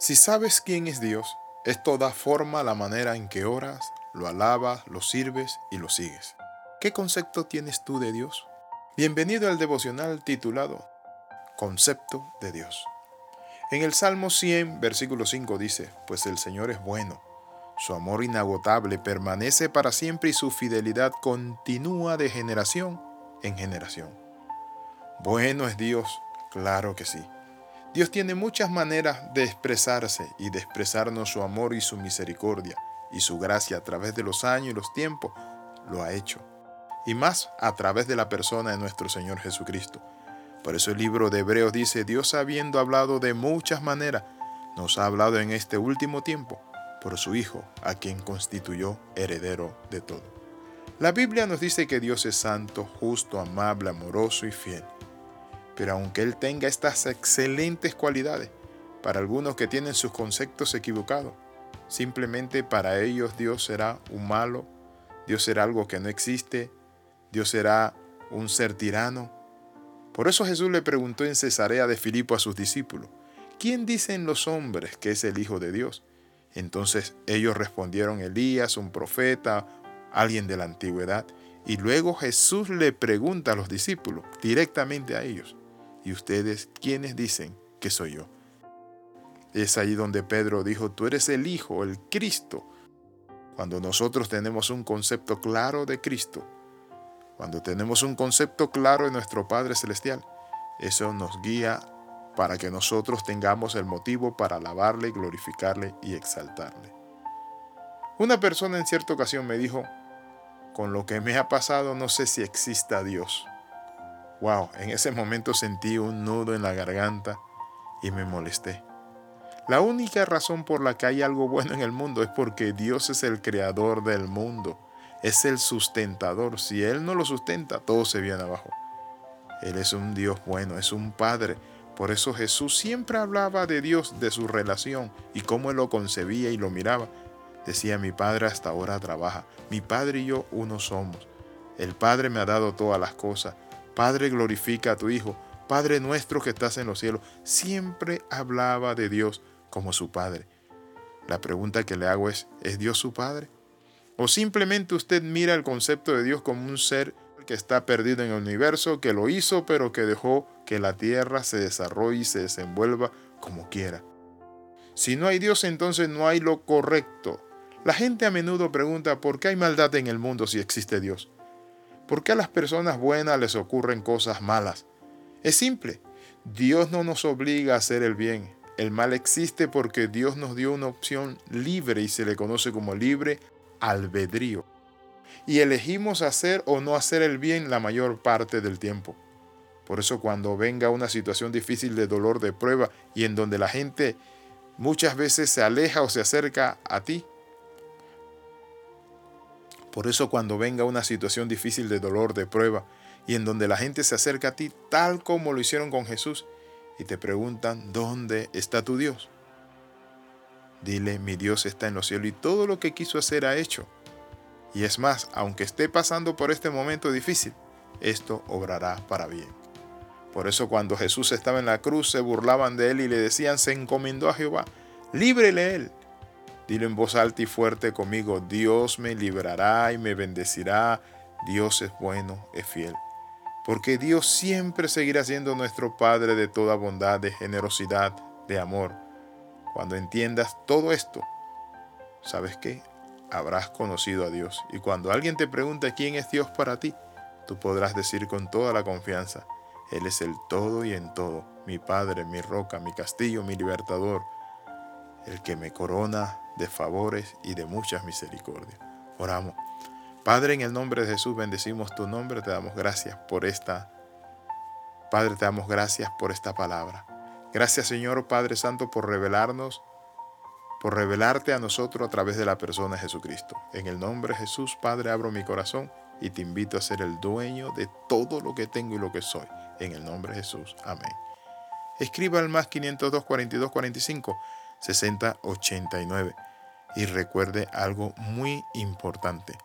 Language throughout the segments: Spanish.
Si sabes quién es Dios, esto da forma a la manera en que oras, lo alabas, lo sirves y lo sigues. ¿Qué concepto tienes tú de Dios? Bienvenido al devocional titulado Concepto de Dios. En el Salmo 100, versículo 5 dice, Pues el Señor es bueno, su amor inagotable permanece para siempre y su fidelidad continúa de generación en generación. Bueno es Dios, claro que sí. Dios tiene muchas maneras de expresarse y de expresarnos su amor y su misericordia y su gracia a través de los años y los tiempos. Lo ha hecho y más a través de la persona de nuestro Señor Jesucristo. Por eso el libro de Hebreos dice, Dios habiendo hablado de muchas maneras, nos ha hablado en este último tiempo por su Hijo, a quien constituyó heredero de todo. La Biblia nos dice que Dios es santo, justo, amable, amoroso y fiel. Pero aunque Él tenga estas excelentes cualidades, para algunos que tienen sus conceptos equivocados, simplemente para ellos Dios será un malo, Dios será algo que no existe, Dios será un ser tirano. Por eso Jesús le preguntó en Cesarea de Filipo a sus discípulos, ¿quién dicen los hombres que es el Hijo de Dios? Entonces ellos respondieron Elías, un profeta, alguien de la antigüedad. Y luego Jesús le pregunta a los discípulos, directamente a ellos, ¿y ustedes quiénes dicen que soy yo? Es ahí donde Pedro dijo, tú eres el Hijo, el Cristo. Cuando nosotros tenemos un concepto claro de Cristo, cuando tenemos un concepto claro de nuestro Padre Celestial, eso nos guía para que nosotros tengamos el motivo para alabarle, glorificarle y exaltarle. Una persona en cierta ocasión me dijo, con lo que me ha pasado no sé si exista Dios. Wow, en ese momento sentí un nudo en la garganta y me molesté. La única razón por la que hay algo bueno en el mundo es porque Dios es el creador del mundo es el sustentador. Si Él no lo sustenta, todo se viene abajo. Él es un Dios bueno, es un Padre. Por eso Jesús siempre hablaba de Dios, de su relación y cómo Él lo concebía y lo miraba. Decía, mi Padre hasta ahora trabaja. Mi Padre y yo uno somos. El Padre me ha dado todas las cosas. Padre, glorifica a tu Hijo. Padre nuestro que estás en los cielos. Siempre hablaba de Dios como su Padre. La pregunta que le hago es, ¿es Dios su Padre? ¿O simplemente usted mira el concepto de Dios como un ser que está perdido en el universo, que lo hizo, pero que dejó que la tierra se desarrolle y se desenvuelva como quiera? Si no hay Dios, entonces no hay lo correcto. La gente a menudo pregunta por qué hay maldad en el mundo si existe Dios. ¿Por qué a las personas buenas les ocurren cosas malas? Es simple. Dios no nos obliga a hacer el bien. El mal existe porque Dios nos dio una opción libre y se le conoce como libre albedrío. Y elegimos hacer o no hacer el bien la mayor parte del tiempo. Por eso cuando venga una situación difícil de dolor, de prueba, y en donde la gente muchas veces se aleja o se acerca a ti, por eso cuando venga una situación difícil de dolor, de prueba, y en donde la gente se acerca a ti tal como lo hicieron con Jesús, y te preguntan, ¿dónde está tu Dios? Dile, mi Dios está en los cielos y todo lo que quiso hacer ha hecho. Y es más, aunque esté pasando por este momento difícil, esto obrará para bien. Por eso cuando Jesús estaba en la cruz se burlaban de él y le decían, se encomendó a Jehová, líbrele él. Dile en voz alta y fuerte conmigo, Dios me librará y me bendecirá, Dios es bueno, es fiel. Porque Dios siempre seguirá siendo nuestro Padre de toda bondad, de generosidad, de amor cuando entiendas todo esto, ¿sabes qué? Habrás conocido a Dios. Y cuando alguien te pregunte quién es Dios para ti, tú podrás decir con toda la confianza, Él es el todo y en todo, mi Padre, mi roca, mi castillo, mi libertador, el que me corona de favores y de muchas misericordias. Oramos. Padre, en el nombre de Jesús bendecimos tu nombre, te damos gracias por esta. Padre, te damos gracias por esta palabra. Gracias Señor Padre Santo por revelarnos, por revelarte a nosotros a través de la persona de Jesucristo. En el nombre de Jesús, Padre, abro mi corazón y te invito a ser el dueño de todo lo que tengo y lo que soy. En el nombre de Jesús. Amén. Escriba al más 502 42 45 60 89 y recuerde algo muy importante.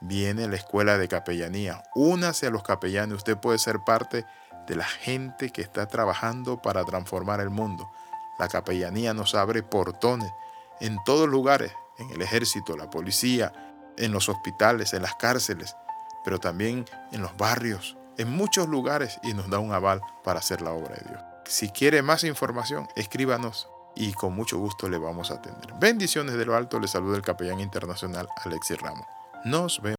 Viene la escuela de capellanía. Únase a los capellanes. Usted puede ser parte de la gente que está trabajando para transformar el mundo. La capellanía nos abre portones en todos lugares, en el ejército, la policía, en los hospitales, en las cárceles, pero también en los barrios, en muchos lugares y nos da un aval para hacer la obra de Dios. Si quiere más información, escríbanos y con mucho gusto le vamos a atender. Bendiciones de lo alto, le saluda el capellán internacional Alexis Ramos. Nos vemos.